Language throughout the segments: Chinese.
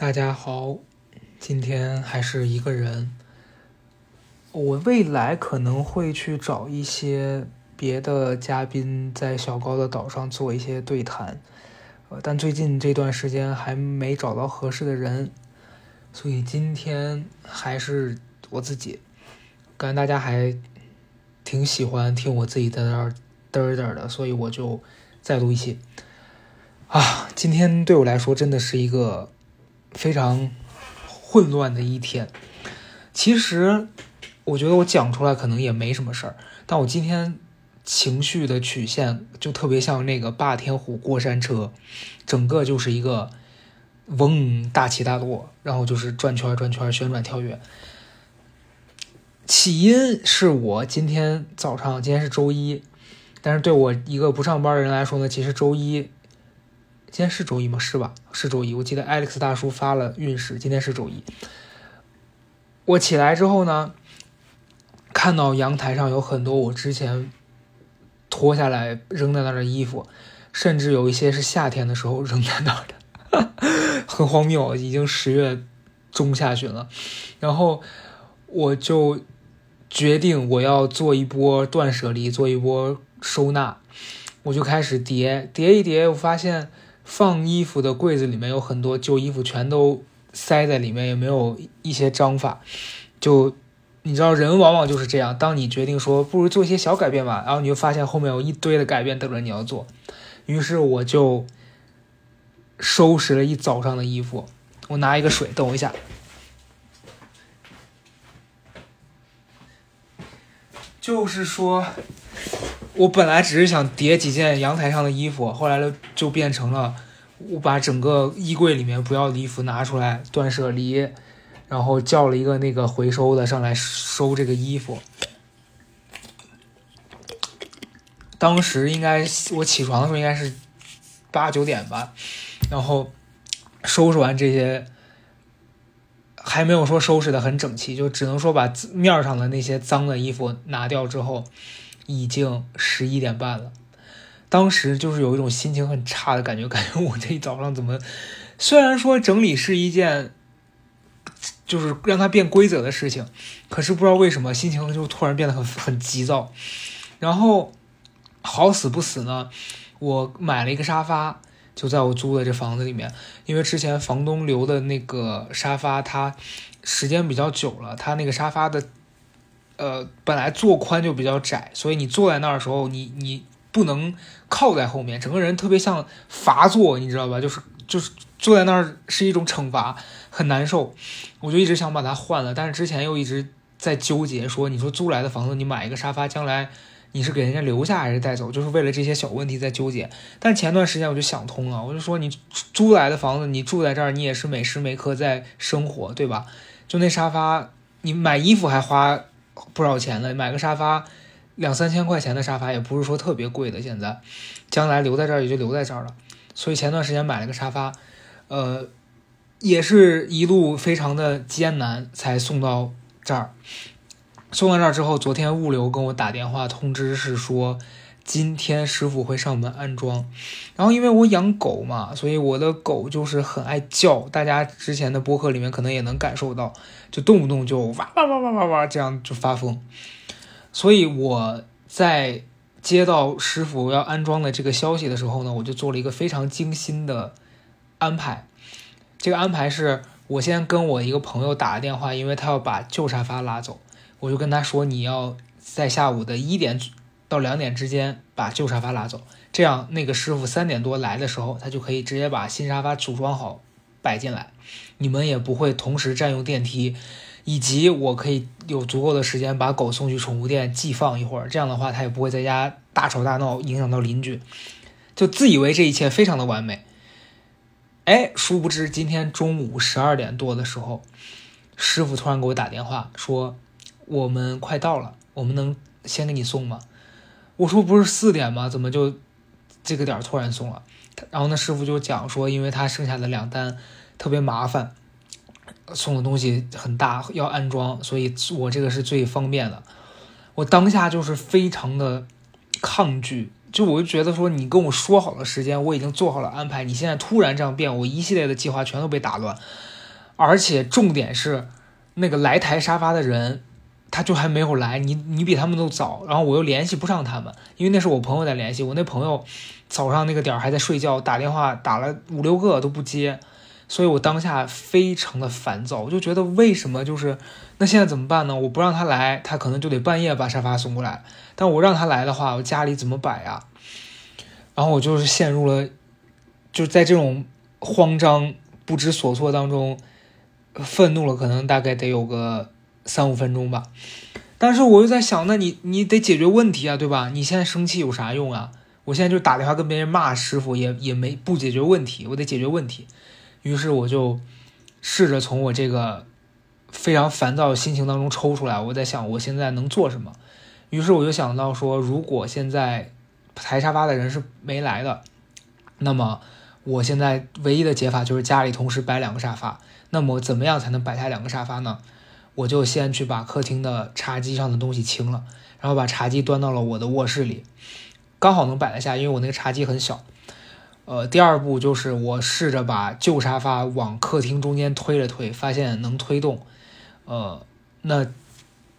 大家好，今天还是一个人。我未来可能会去找一些别的嘉宾，在小高的岛上做一些对谈，呃，但最近这段时间还没找到合适的人，所以今天还是我自己。感觉大家还挺喜欢听我自己在那儿嘚嘚的，所以我就再录一期。啊，今天对我来说真的是一个。非常混乱的一天。其实，我觉得我讲出来可能也没什么事儿，但我今天情绪的曲线就特别像那个霸天虎过山车，整个就是一个嗡大起大落，然后就是转圈转圈旋转跳跃。起因是我今天早上，今天是周一，但是对我一个不上班的人来说呢，其实周一。今天是周一吗？是吧？是周一。我记得 Alex 大叔发了运势，今天是周一。我起来之后呢，看到阳台上有很多我之前脱下来扔在那儿的衣服，甚至有一些是夏天的时候扔在那儿的，很荒谬。已经十月中下旬了，然后我就决定我要做一波断舍离，做一波收纳。我就开始叠叠一叠，我发现。放衣服的柜子里面有很多旧衣服，全都塞在里面，也没有一些章法。就你知道，人往往就是这样。当你决定说不如做一些小改变吧，然后你就发现后面有一堆的改变等着你要做。于是我就收拾了一早上的衣服。我拿一个水，等我一下。就是说。我本来只是想叠几件阳台上的衣服，后来就变成了我把整个衣柜里面不要的衣服拿出来断舍离，然后叫了一个那个回收的上来收这个衣服。当时应该我起床的时候应该是八九点吧，然后收拾完这些，还没有说收拾的很整齐，就只能说把面上的那些脏的衣服拿掉之后。已经十一点半了，当时就是有一种心情很差的感觉，感觉我这一早上怎么，虽然说整理是一件，就是让它变规则的事情，可是不知道为什么心情就突然变得很很急躁。然后好死不死呢，我买了一个沙发，就在我租的这房子里面，因为之前房东留的那个沙发，它时间比较久了，它那个沙发的。呃，本来坐宽就比较窄，所以你坐在那儿的时候，你你不能靠在后面，整个人特别像罚坐，你知道吧？就是就是坐在那儿是一种惩罚，很难受。我就一直想把它换了，但是之前又一直在纠结，说你说租来的房子，你买一个沙发，将来你是给人家留下还是带走？就是为了这些小问题在纠结。但前段时间我就想通了，我就说你租来的房子，你住在这儿，你也是每时每刻在生活，对吧？就那沙发，你买衣服还花。不少钱了，买个沙发，两三千块钱的沙发也不是说特别贵的。现在，将来留在这儿也就留在这儿了。所以前段时间买了个沙发，呃，也是一路非常的艰难才送到这儿。送到这儿之后，昨天物流跟我打电话通知是说。今天师傅会上门安装，然后因为我养狗嘛，所以我的狗就是很爱叫。大家之前的播客里面可能也能感受到，就动不动就哇哇哇哇哇哇这样就发疯。所以我在接到师傅要安装的这个消息的时候呢，我就做了一个非常精心的安排。这个安排是我先跟我一个朋友打了电话，因为他要把旧沙发拉走，我就跟他说你要在下午的一点。到两点之间把旧沙发拉走，这样那个师傅三点多来的时候，他就可以直接把新沙发组装好摆进来，你们也不会同时占用电梯，以及我可以有足够的时间把狗送去宠物店寄放一会儿，这样的话他也不会在家大吵大闹影响到邻居，就自以为这一切非常的完美。哎，殊不知今天中午十二点多的时候，师傅突然给我打电话说我们快到了，我们能先给你送吗？我说不是四点吗？怎么就这个点突然送了？然后那师傅就讲说，因为他剩下的两单特别麻烦，送的东西很大，要安装，所以我这个是最方便的。我当下就是非常的抗拒就我就觉得说，你跟我说好了时间，我已经做好了安排，你现在突然这样变，我一系列的计划全都被打乱，而且重点是那个来台沙发的人。他就还没有来，你你比他们都早，然后我又联系不上他们，因为那是我朋友在联系，我那朋友早上那个点儿还在睡觉，打电话打了五六个都不接，所以我当下非常的烦躁，我就觉得为什么就是那现在怎么办呢？我不让他来，他可能就得半夜把沙发送过来，但我让他来的话，我家里怎么摆呀？然后我就是陷入了，就是在这种慌张不知所措当中，愤怒了，可能大概得有个。三五分钟吧，但是我又在想，那你你得解决问题啊，对吧？你现在生气有啥用啊？我现在就打电话跟别人骂师傅，也也没不解决问题，我得解决问题。于是我就试着从我这个非常烦躁的心情当中抽出来，我在想我现在能做什么。于是我就想到说，如果现在抬沙发的人是没来的，那么我现在唯一的解法就是家里同时摆两个沙发。那么怎么样才能摆下两个沙发呢？我就先去把客厅的茶几上的东西清了，然后把茶几端到了我的卧室里，刚好能摆得下，因为我那个茶几很小。呃，第二步就是我试着把旧沙发往客厅中间推了推，发现能推动。呃，那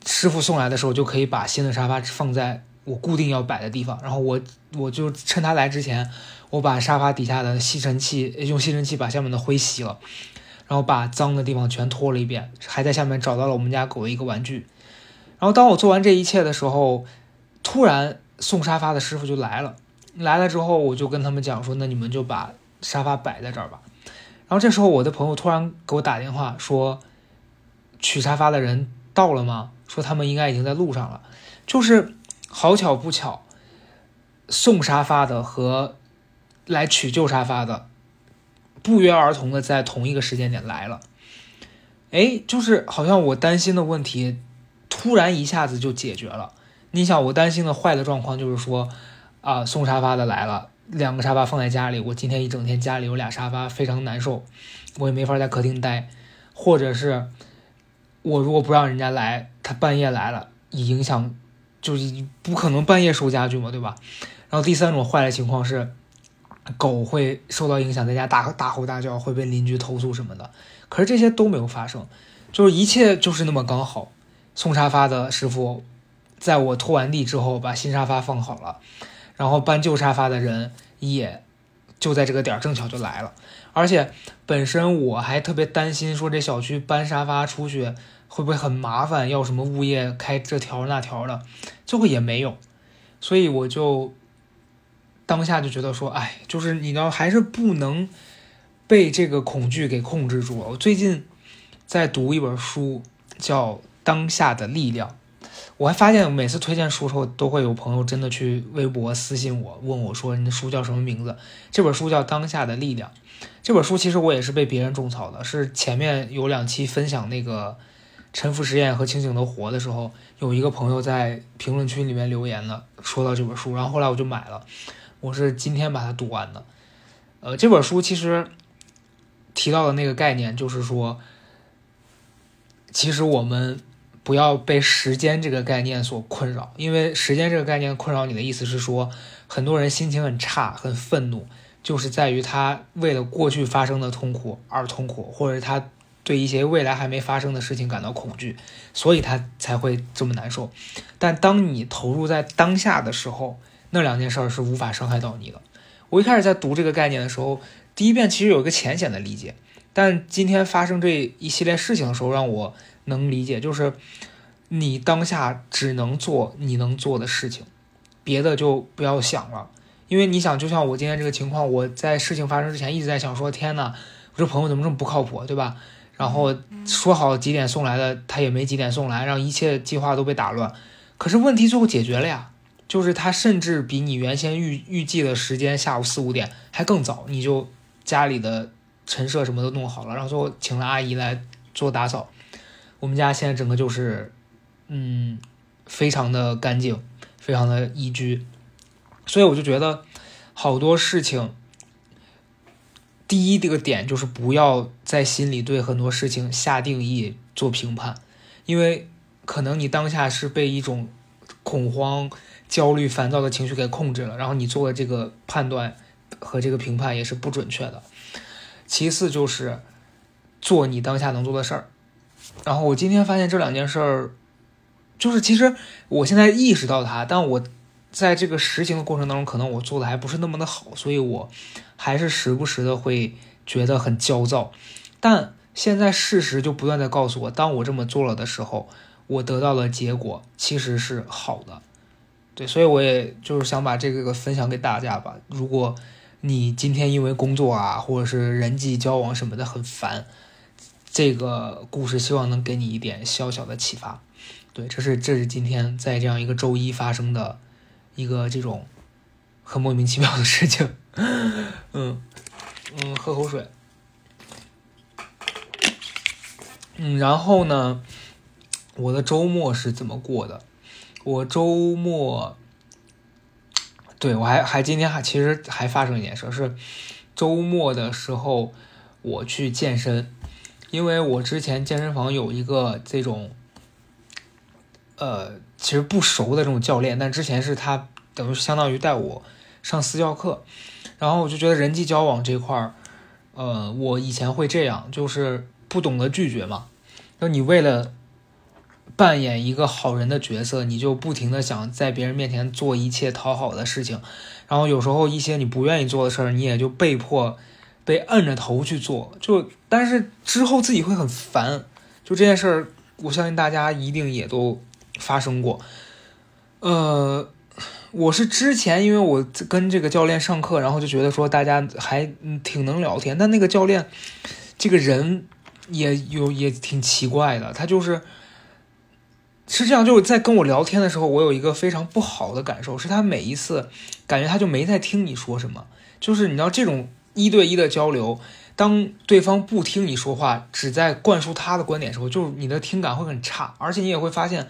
师傅送来的时候就可以把新的沙发放在我固定要摆的地方，然后我我就趁他来之前，我把沙发底下的吸尘器用吸尘器把下面的灰吸了。然后把脏的地方全拖了一遍，还在下面找到了我们家狗的一个玩具。然后当我做完这一切的时候，突然送沙发的师傅就来了。来了之后，我就跟他们讲说：“那你们就把沙发摆在这儿吧。”然后这时候我的朋友突然给我打电话说：“取沙发的人到了吗？”说他们应该已经在路上了。就是好巧不巧，送沙发的和来取旧沙发的。不约而同的在同一个时间点来了，哎，就是好像我担心的问题，突然一下子就解决了。你想，我担心的坏的状况就是说，啊，送沙发的来了，两个沙发放在家里，我今天一整天家里有俩沙发，非常难受，我也没法在客厅待，或者是我如果不让人家来，他半夜来了，影响就是不可能半夜收家具嘛，对吧？然后第三种坏的情况是。狗会受到影响，在家大大吼大叫，会被邻居投诉什么的。可是这些都没有发生，就是一切就是那么刚好。送沙发的师傅在我拖完地之后，把新沙发放好了，然后搬旧沙发的人也就在这个点儿正巧就来了。而且本身我还特别担心，说这小区搬沙发出去会不会很麻烦，要什么物业开这条那条的，最后也没有，所以我就。当下就觉得说，哎，就是你呢，还是不能被这个恐惧给控制住。我最近在读一本书，叫《当下的力量》。我还发现，每次推荐书的时候，都会有朋友真的去微博私信我，问我说：“你的书叫什么名字？”这本书叫《当下的力量》。这本书其实我也是被别人种草的，是前面有两期分享那个沉浮实验和清醒的活的时候，有一个朋友在评论区里面留言了，说到这本书，然后后来我就买了。我是今天把它读完的，呃，这本书其实提到的那个概念就是说，其实我们不要被时间这个概念所困扰，因为时间这个概念困扰你的意思是说，很多人心情很差、很愤怒，就是在于他为了过去发生的痛苦而痛苦，或者他对一些未来还没发生的事情感到恐惧，所以他才会这么难受。但当你投入在当下的时候，那两件事儿是无法伤害到你的。我一开始在读这个概念的时候，第一遍其实有一个浅显的理解，但今天发生这一系列事情的时候，让我能理解，就是你当下只能做你能做的事情，别的就不要想了。因为你想，就像我今天这个情况，我在事情发生之前一直在想说：天呐，我这朋友怎么这么不靠谱，对吧？然后说好几点送来的，他也没几点送来，让一切计划都被打乱。可是问题最后解决了呀。就是他甚至比你原先预预计的时间下午四五点还更早，你就家里的陈设什么都弄好了，然后就请了阿姨来做打扫。我们家现在整个就是，嗯，非常的干净，非常的宜居。所以我就觉得好多事情，第一这个点就是不要在心里对很多事情下定义做评判，因为可能你当下是被一种恐慌。焦虑、烦躁的情绪给控制了，然后你做的这个判断和这个评判也是不准确的。其次就是做你当下能做的事儿。然后我今天发现这两件事儿，就是其实我现在意识到它，但我在这个实行的过程当中，可能我做的还不是那么的好，所以我还是时不时的会觉得很焦躁。但现在事实就不断在告诉我，当我这么做了的时候，我得到的结果其实是好的。对，所以我也就是想把这个分享给大家吧。如果你今天因为工作啊，或者是人际交往什么的很烦，这个故事希望能给你一点小小的启发。对，这是这是今天在这样一个周一发生的一个这种很莫名其妙的事情。嗯嗯，喝口水。嗯，然后呢，我的周末是怎么过的？我周末，对我还还今天还其实还发生一件事，是周末的时候我去健身，因为我之前健身房有一个这种，呃，其实不熟的这种教练，但之前是他等于相当于带我上私教课，然后我就觉得人际交往这块儿，呃，我以前会这样，就是不懂得拒绝嘛，那你为了。扮演一个好人的角色，你就不停的想在别人面前做一切讨好的事情，然后有时候一些你不愿意做的事儿，你也就被迫被摁着头去做，就但是之后自己会很烦，就这件事儿，我相信大家一定也都发生过。呃，我是之前因为我跟这个教练上课，然后就觉得说大家还挺能聊天，但那个教练这个人也有也挺奇怪的，他就是。是这样，就是在跟我聊天的时候，我有一个非常不好的感受，是他每一次感觉他就没在听你说什么。就是你知道这种一对一的交流，当对方不听你说话，只在灌输他的观点的时候，就是你的听感会很差，而且你也会发现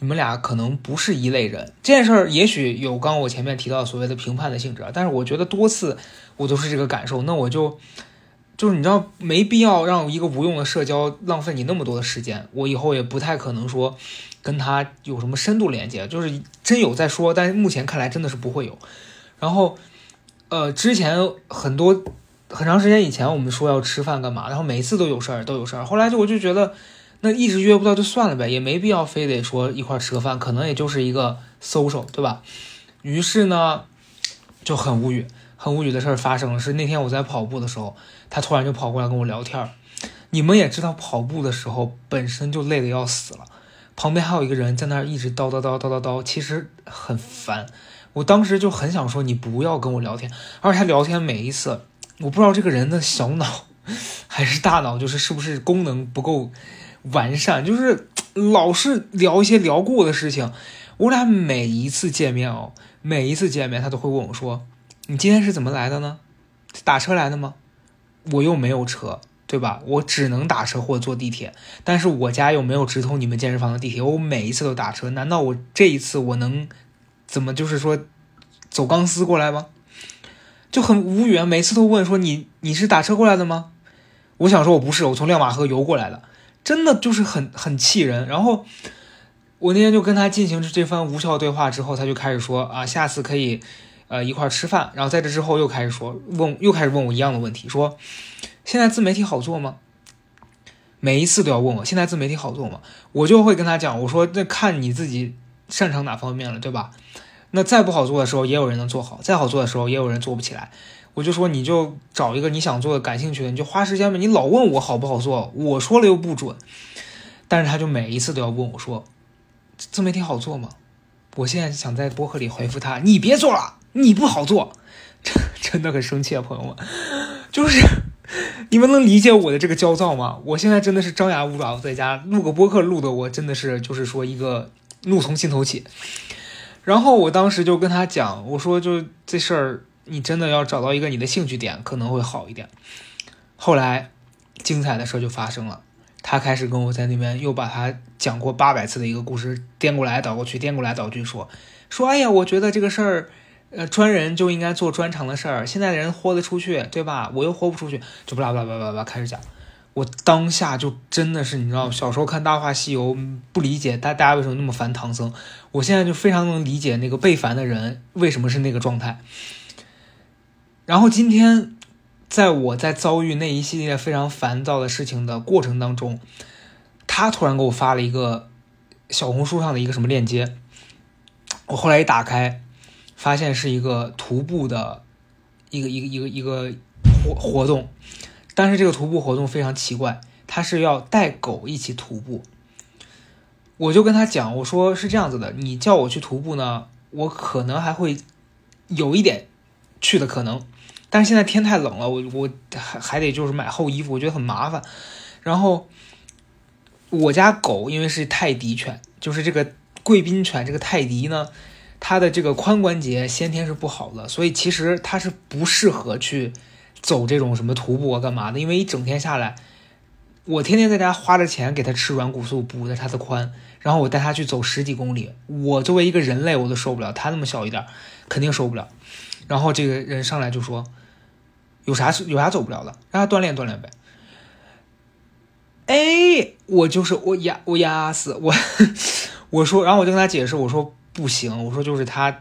你们俩可能不是一类人。这件事儿也许有刚我前面提到所谓的评判的性质，但是我觉得多次我都是这个感受，那我就。就是你知道没必要让一个无用的社交浪费你那么多的时间，我以后也不太可能说跟他有什么深度连接，就是真有再说，但是目前看来真的是不会有。然后，呃，之前很多很长时间以前我们说要吃饭干嘛，然后每次都有事儿都有事儿，后来就我就觉得那一直约不到就算了呗，也没必要非得说一块吃个饭，可能也就是一个 social 对吧？于是呢就很无语。很无语的事儿发生了，是那天我在跑步的时候，他突然就跑过来跟我聊天儿。你们也知道，跑步的时候本身就累得要死了，旁边还有一个人在那儿一直叨叨叨叨叨叨，其实很烦。我当时就很想说，你不要跟我聊天。而且他聊天每一次，我不知道这个人的小脑还是大脑，就是是不是功能不够完善，就是老是聊一些聊过的事情。我俩每一次见面哦，每一次见面他都会问我说。你今天是怎么来的呢？打车来的吗？我又没有车，对吧？我只能打车或坐地铁。但是我家又没有直通你们健身房的地铁，我每一次都打车。难道我这一次我能怎么就是说走钢丝过来吗？就很无语啊！每次都问说你你是打车过来的吗？我想说我不是，我从亮马河游过来的。真的就是很很气人。然后我那天就跟他进行这番无效对话之后，他就开始说啊，下次可以。呃，一块吃饭，然后在这之后又开始说问，又开始问我一样的问题，说现在自媒体好做吗？每一次都要问我现在自媒体好做吗？我就会跟他讲，我说那看你自己擅长哪方面了，对吧？那再不好做的时候，也有人能做好；再好做的时候，也有人做不起来。我就说你就找一个你想做的、感兴趣的，你就花时间呗。你老问我好不好做，我说了又不准。但是他就每一次都要问我说，自媒体好做吗？我现在想在博客里回复他，你别做了。你不好做，真真的很生气啊，朋友们，就是你们能理解我的这个焦躁吗？我现在真的是张牙舞爪，在家录个播客，录的我真的是就是说一个怒从心头起。然后我当时就跟他讲，我说就这事儿，你真的要找到一个你的兴趣点，可能会好一点。后来精彩的事儿就发生了，他开始跟我在那边又把他讲过八百次的一个故事颠过来倒过去，颠过来倒去说说，哎呀，我觉得这个事儿。呃，专人就应该做专长的事儿。现在的人豁得出去，对吧？我又豁不出去，就巴拉巴拉巴拉巴拉开始讲。我当下就真的是你知道，小时候看《大话西游》不理解大大家为什么那么烦唐僧，我现在就非常能理解那个被烦的人为什么是那个状态。然后今天，在我在遭遇那一系列非常烦躁的事情的过程当中，他突然给我发了一个小红书上的一个什么链接，我后来一打开，发现是一个徒步的一个一个一个一个活活动，但是这个徒步活动非常奇怪，他是要带狗一起徒步。我就跟他讲，我说是这样子的，你叫我去徒步呢，我可能还会有一点去的可能。但是现在天太冷了，我我还还得就是买厚衣服，我觉得很麻烦。然后我家狗因为是泰迪犬，就是这个贵宾犬，这个泰迪呢，他的这个髋关节先天是不好的，所以其实他是不适合去走这种什么徒步啊干嘛的，因为一整天下来，我天天在家花着钱给他吃软骨素补的他的髋，然后我带他去走十几公里，我作为一个人类我都受不了，他那么小一点肯定受不了。然后这个人上来就说。有啥有啥走不了的，让他锻炼锻炼呗。哎，我就是我压我压死我，我说，然后我就跟他解释，我说不行，我说就是它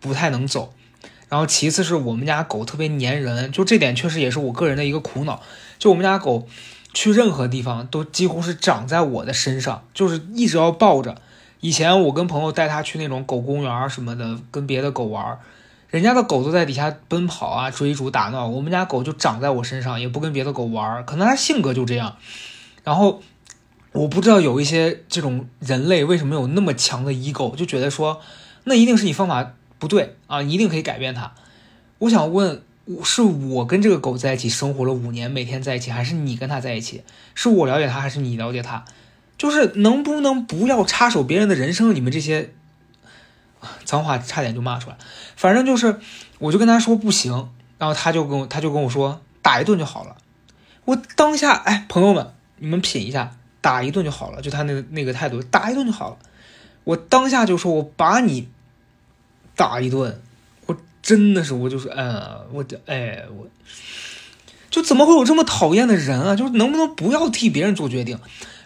不太能走。然后其次是我们家狗特别粘人，就这点确实也是我个人的一个苦恼。就我们家狗去任何地方都几乎是长在我的身上，就是一直要抱着。以前我跟朋友带它去那种狗公园什么的，跟别的狗玩。人家的狗都在底下奔跑啊，追逐打闹，我们家狗就长在我身上，也不跟别的狗玩，可能它性格就这样。然后我不知道有一些这种人类为什么有那么强的 ego，就觉得说那一定是你方法不对啊，你一定可以改变它。我想问，是我跟这个狗在一起生活了五年，每天在一起，还是你跟它在一起？是我了解它，还是你了解它？就是能不能不要插手别人的人生？你们这些。脏话差点就骂出来，反正就是，我就跟他说不行，然后他就跟我他就跟我说打一顿就好了。我当下哎，朋友们，你们品一下，打一顿就好了，就他那那个态度，打一顿就好了。我当下就说，我把你打一顿，我真的是，我就是，嗯，我的，哎，我就怎么会有这么讨厌的人啊？就是能不能不要替别人做决定？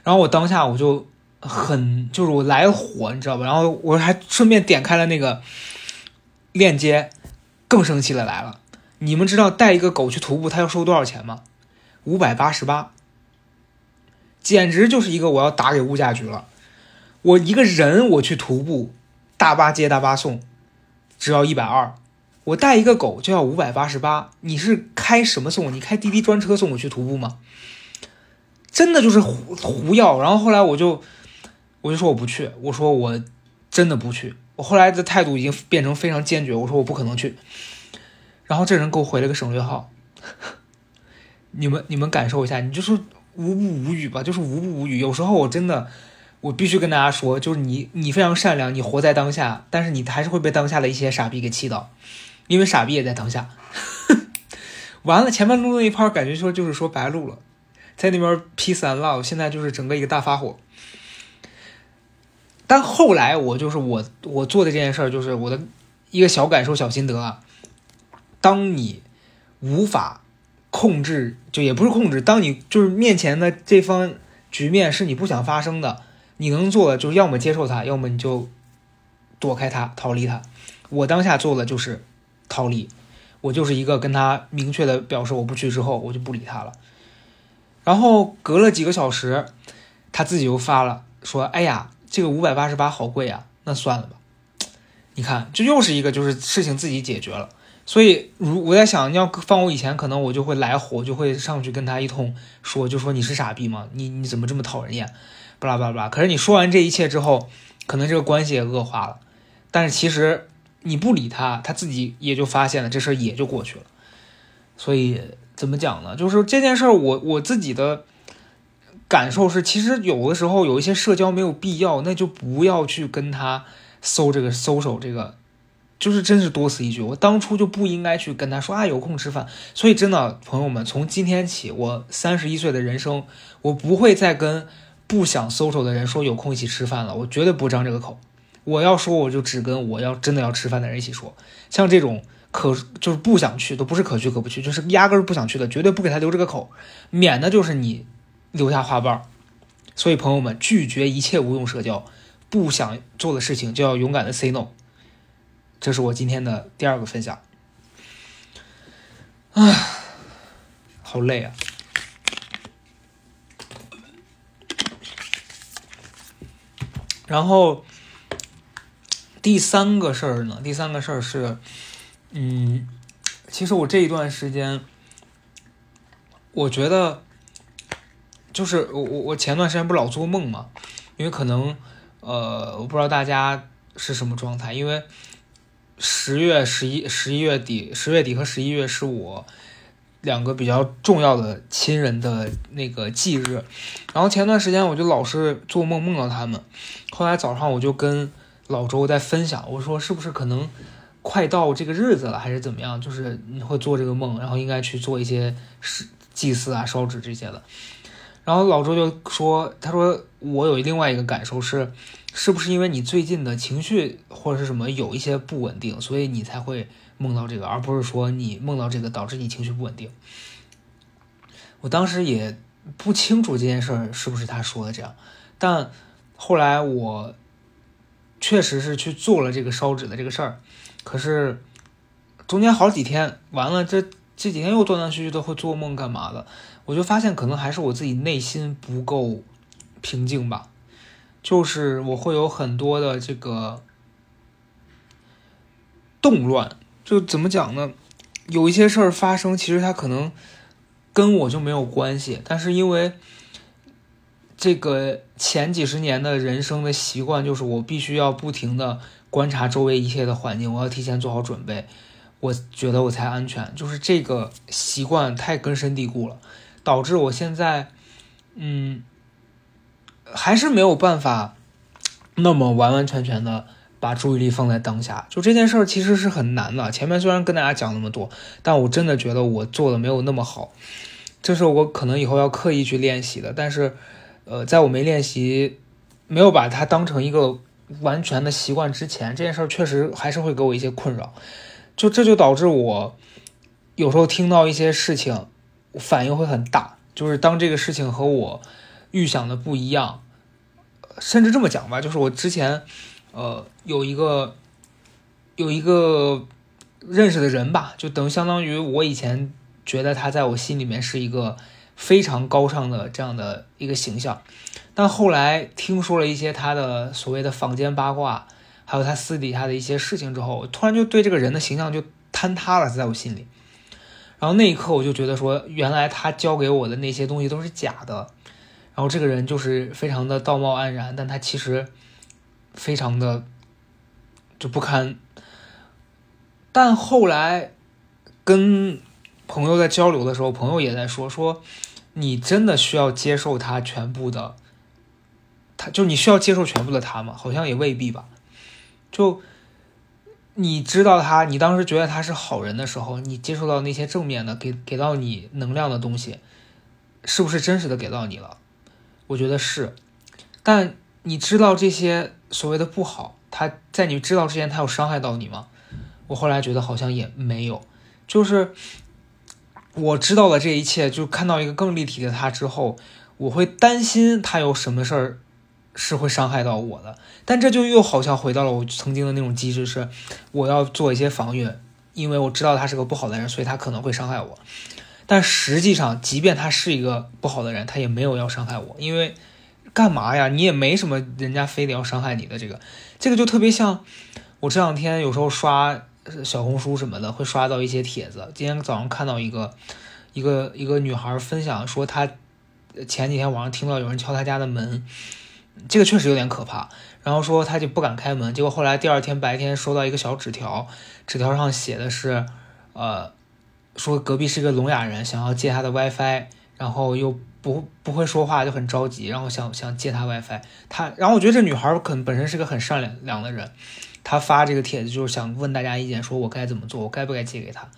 然后我当下我就。很就是我来火，你知道吧？然后我还顺便点开了那个链接，更生气的来了。你们知道带一个狗去徒步，他要收多少钱吗？五百八十八，简直就是一个我要打给物价局了。我一个人我去徒步，大巴接大巴送，只要一百二。我带一个狗就要五百八十八，你是开什么送？你开滴滴专车送我去徒步吗？真的就是胡胡要。然后后来我就。我就说我不去，我说我真的不去。我后来的态度已经变成非常坚决，我说我不可能去。然后这人给我回了个省略号，你们你们感受一下，你就说无不无语吧，就是无不无语。有时候我真的，我必须跟大家说，就是你你非常善良，你活在当下，但是你还是会被当下的一些傻逼给气到，因为傻逼也在当下。完了，前面录那一趴感觉说就是说白录了，在那边 peace and love，现在就是整个一个大发火。但后来我就是我我做的这件事儿，就是我的一个小感受、小心得啊。当你无法控制，就也不是控制，当你就是面前的这方局面是你不想发生的，你能做的就是要么接受它，要么你就躲开它、逃离它。我当下做的就是逃离，我就是一个跟他明确的表示我不去之后，我就不理他了。然后隔了几个小时，他自己又发了说：“哎呀。”这个五百八十八好贵啊，那算了吧。你看，这又是一个就是事情自己解决了。所以，如我在想，你要放我以前，可能我就会来火，就会上去跟他一通说，就说你是傻逼吗？你你怎么这么讨人厌？巴拉巴拉巴拉。可是你说完这一切之后，可能这个关系也恶化了。但是其实你不理他，他自己也就发现了，这事儿也就过去了。所以怎么讲呢？就是这件事儿，我我自己的。感受是，其实有的时候有一些社交没有必要，那就不要去跟他搜这个搜手这个，就是真是多此一举。我当初就不应该去跟他说啊，有空吃饭。所以真的朋友们，从今天起，我三十一岁的人生，我不会再跟不想搜手的人说有空一起吃饭了。我绝对不张这个口。我要说，我就只跟我要真的要吃饭的人一起说。像这种可就是不想去，都不是可去可不去，就是压根儿不想去的，绝对不给他留这个口，免得就是你。留下花瓣。所以朋友们，拒绝一切无用社交，不想做的事情就要勇敢的 say no。这是我今天的第二个分享。啊，好累啊。然后第三个事儿呢？第三个事儿是，嗯，其实我这一段时间，我觉得就是我我我前段时间不老做梦嘛，因为可能呃，我不知道大家是什么状态，因为十月十一十一月底十月底和十一月是我。两个比较重要的亲人的那个忌日，然后前段时间我就老是做梦梦到他们，后来早上我就跟老周在分享，我说是不是可能快到这个日子了，还是怎么样？就是你会做这个梦，然后应该去做一些是祭祀啊、烧纸这些的。然后老周就说，他说我有另外一个感受是，是不是因为你最近的情绪或者是什么有一些不稳定，所以你才会。梦到这个，而不是说你梦到这个导致你情绪不稳定。我当时也不清楚这件事儿是不是他说的这样，但后来我确实是去做了这个烧纸的这个事儿。可是中间好几天，完了这这几天又断断续续的会做梦干嘛的，我就发现可能还是我自己内心不够平静吧，就是我会有很多的这个动乱。就怎么讲呢？有一些事儿发生，其实它可能跟我就没有关系，但是因为这个前几十年的人生的习惯，就是我必须要不停的观察周围一切的环境，我要提前做好准备，我觉得我才安全。就是这个习惯太根深蒂固了，导致我现在，嗯，还是没有办法那么完完全全的。把注意力放在当下，就这件事儿其实是很难的。前面虽然跟大家讲那么多，但我真的觉得我做的没有那么好，这是我可能以后要刻意去练习的。但是，呃，在我没练习、没有把它当成一个完全的习惯之前，这件事儿确实还是会给我一些困扰。就这就导致我有时候听到一些事情，反应会很大。就是当这个事情和我预想的不一样，甚至这么讲吧，就是我之前。呃，有一个有一个认识的人吧，就等于相当于我以前觉得他在我心里面是一个非常高尚的这样的一个形象，但后来听说了一些他的所谓的坊间八卦，还有他私底下的一些事情之后，突然就对这个人的形象就坍塌了，在我心里。然后那一刻我就觉得说，原来他教给我的那些东西都是假的，然后这个人就是非常的道貌岸然，但他其实。非常的就不堪，但后来跟朋友在交流的时候，朋友也在说说，你真的需要接受他全部的，他就你需要接受全部的他吗？好像也未必吧。就你知道他，你当时觉得他是好人的时候，你接受到那些正面的，给给到你能量的东西，是不是真实的给到你了？我觉得是，但你知道这些。所谓的不好，他在你知道之前，他有伤害到你吗？我后来觉得好像也没有，就是我知道了这一切，就看到一个更立体的他之后，我会担心他有什么事儿是会伤害到我的。但这就又好像回到了我曾经的那种机制，是我要做一些防御，因为我知道他是个不好的人，所以他可能会伤害我。但实际上，即便他是一个不好的人，他也没有要伤害我，因为。干嘛呀？你也没什么，人家非得要伤害你的这个，这个就特别像我这两天有时候刷小红书什么的，会刷到一些帖子。今天早上看到一个一个一个女孩分享说，她前几天晚上听到有人敲她家的门，这个确实有点可怕。然后说她就不敢开门，结果后来第二天白天收到一个小纸条，纸条上写的是，呃，说隔壁是个聋哑人，想要借他的 WiFi，然后又。不不会说话就很着急，然后想想借他 WiFi，他然后我觉得这女孩可能本身是个很善良良的人，她发这个帖子就是想问大家意见，说我该怎么做，我该不该借给他，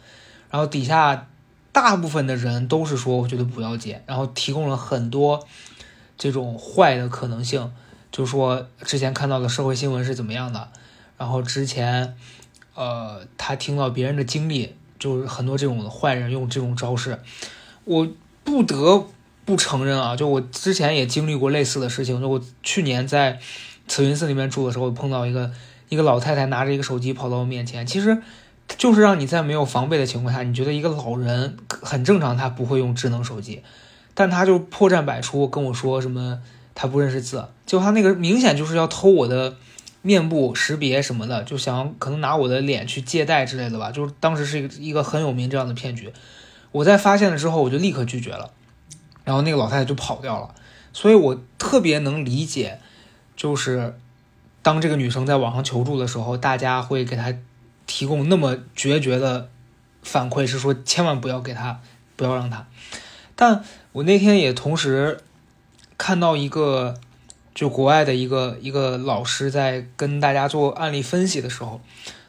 然后底下大部分的人都是说我觉得不要借，然后提供了很多这种坏的可能性，就说之前看到的社会新闻是怎么样的，然后之前呃他听到别人的经历，就是很多这种坏人用这种招式，我不得。不承认啊，就我之前也经历过类似的事情。就我去年在慈云寺那边住的时候，碰到一个一个老太太拿着一个手机跑到我面前，其实就是让你在没有防备的情况下，你觉得一个老人很正常，他不会用智能手机，但他就破绽百出跟我说什么他不认识字，就他那个明显就是要偷我的面部识别什么的，就想可能拿我的脸去借贷之类的吧。就是当时是一个一个很有名这样的骗局，我在发现了之后，我就立刻拒绝了。然后那个老太太就跑掉了，所以我特别能理解，就是当这个女生在网上求助的时候，大家会给她提供那么决绝的反馈，是说千万不要给她，不要让她。但我那天也同时看到一个，就国外的一个一个老师在跟大家做案例分析的时候，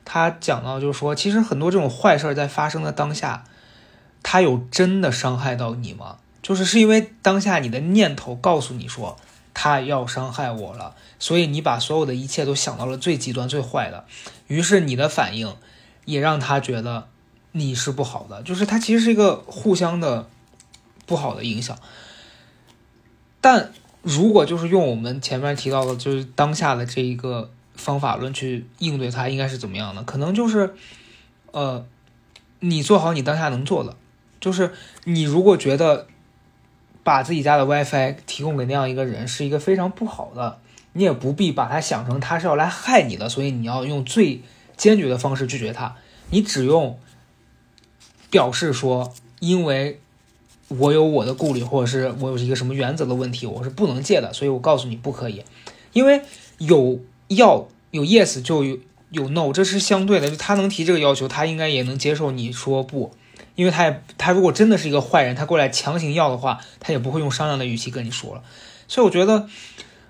他讲到就是说，其实很多这种坏事儿在发生的当下，他有真的伤害到你吗？就是是因为当下你的念头告诉你说他要伤害我了，所以你把所有的一切都想到了最极端、最坏的，于是你的反应也让他觉得你是不好的，就是他其实是一个互相的不好的影响。但如果就是用我们前面提到的，就是当下的这一个方法论去应对它，应该是怎么样的？可能就是，呃，你做好你当下能做的，就是你如果觉得。把自己家的 WiFi 提供给那样一个人是一个非常不好的，你也不必把他想成他是要来害你的，所以你要用最坚决的方式拒绝他。你只用表示说，因为我有我的顾虑，或者是我有一个什么原则的问题，我是不能借的，所以我告诉你不可以。因为有要有 yes 就有有 no，这是相对的，就他能提这个要求，他应该也能接受你说不。因为他也，他如果真的是一个坏人，他过来强行要的话，他也不会用商量的语气跟你说了。所以我觉得，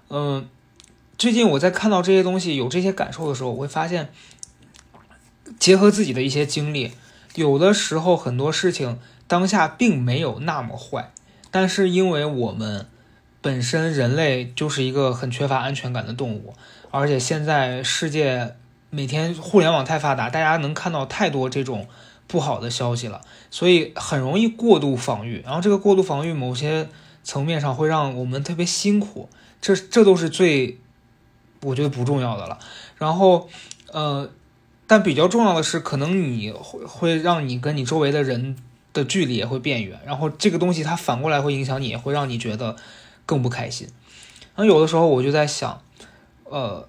嗯，最近我在看到这些东西、有这些感受的时候，我会发现，结合自己的一些经历，有的时候很多事情当下并没有那么坏，但是因为我们本身人类就是一个很缺乏安全感的动物，而且现在世界每天互联网太发达，大家能看到太多这种。不好的消息了，所以很容易过度防御，然后这个过度防御某些层面上会让我们特别辛苦，这这都是最我觉得不重要的了。然后呃，但比较重要的是，可能你会会让你跟你周围的人的距离也会变远，然后这个东西它反过来会影响你，也会让你觉得更不开心。然后有的时候我就在想，呃，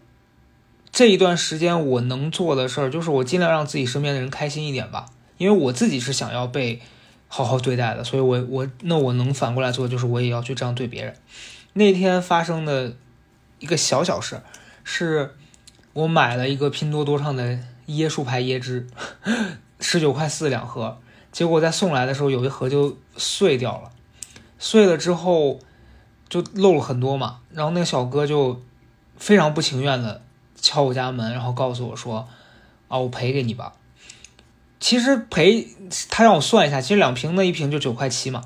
这一段时间我能做的事儿就是我尽量让自己身边的人开心一点吧。因为我自己是想要被好好对待的，所以我我那我能反过来做，就是我也要去这样对别人。那天发生的一个小小事，是我买了一个拼多多上的椰树牌椰汁，十九块四两盒，结果在送来的时候有一盒就碎掉了，碎了之后就漏了很多嘛，然后那个小哥就非常不情愿的敲我家门，然后告诉我说：“啊，我赔给你吧。”其实赔他让我算一下，其实两瓶那一瓶就九块七嘛。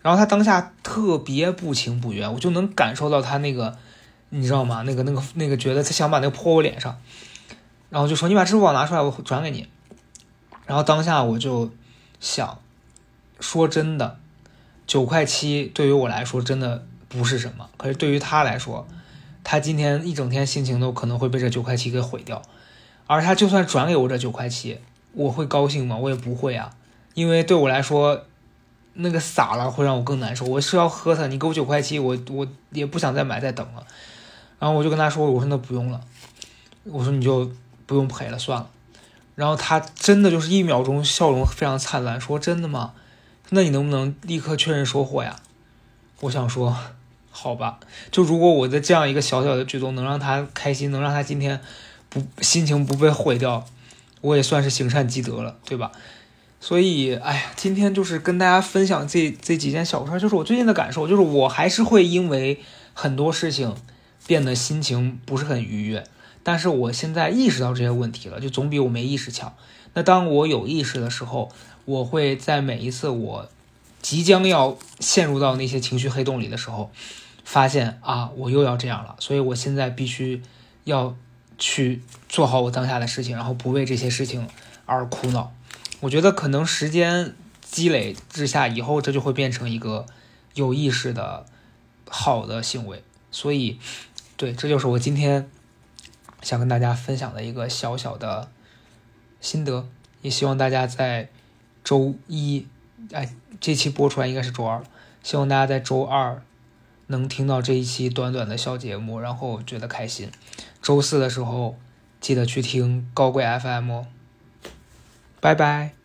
然后他当下特别不情不愿，我就能感受到他那个，你知道吗？那个那个那个觉得他想把那个泼我脸上，然后就说你把支付宝拿出来，我转给你。然后当下我就想，说真的，九块七对于我来说真的不是什么，可是对于他来说，他今天一整天心情都可能会被这九块七给毁掉。而他就算转给我这九块七。我会高兴吗？我也不会啊，因为对我来说，那个洒了会让我更难受。我是要喝它，你给我九块七，我我也不想再买再等了。然后我就跟他说：“我说那不用了，我说你就不用赔了，算了。”然后他真的就是一秒钟笑容非常灿烂，说：“真的吗？那你能不能立刻确认收货呀？”我想说：“好吧，就如果我的这样一个小小的举动能让他开心，能让他今天不心情不被毁掉。”我也算是行善积德了，对吧？所以，哎呀，今天就是跟大家分享这这几件小事儿，就是我最近的感受，就是我还是会因为很多事情变得心情不是很愉悦。但是我现在意识到这些问题了，就总比我没意识强。那当我有意识的时候，我会在每一次我即将要陷入到那些情绪黑洞里的时候，发现啊，我又要这样了。所以我现在必须要。去做好我当下的事情，然后不为这些事情而苦恼。我觉得可能时间积累之下，以后这就会变成一个有意识的好的行为。所以，对，这就是我今天想跟大家分享的一个小小的心得。也希望大家在周一，哎，这期播出来应该是周二，希望大家在周二能听到这一期短短的小节目，然后觉得开心。周四的时候记得去听高贵 FM，拜拜。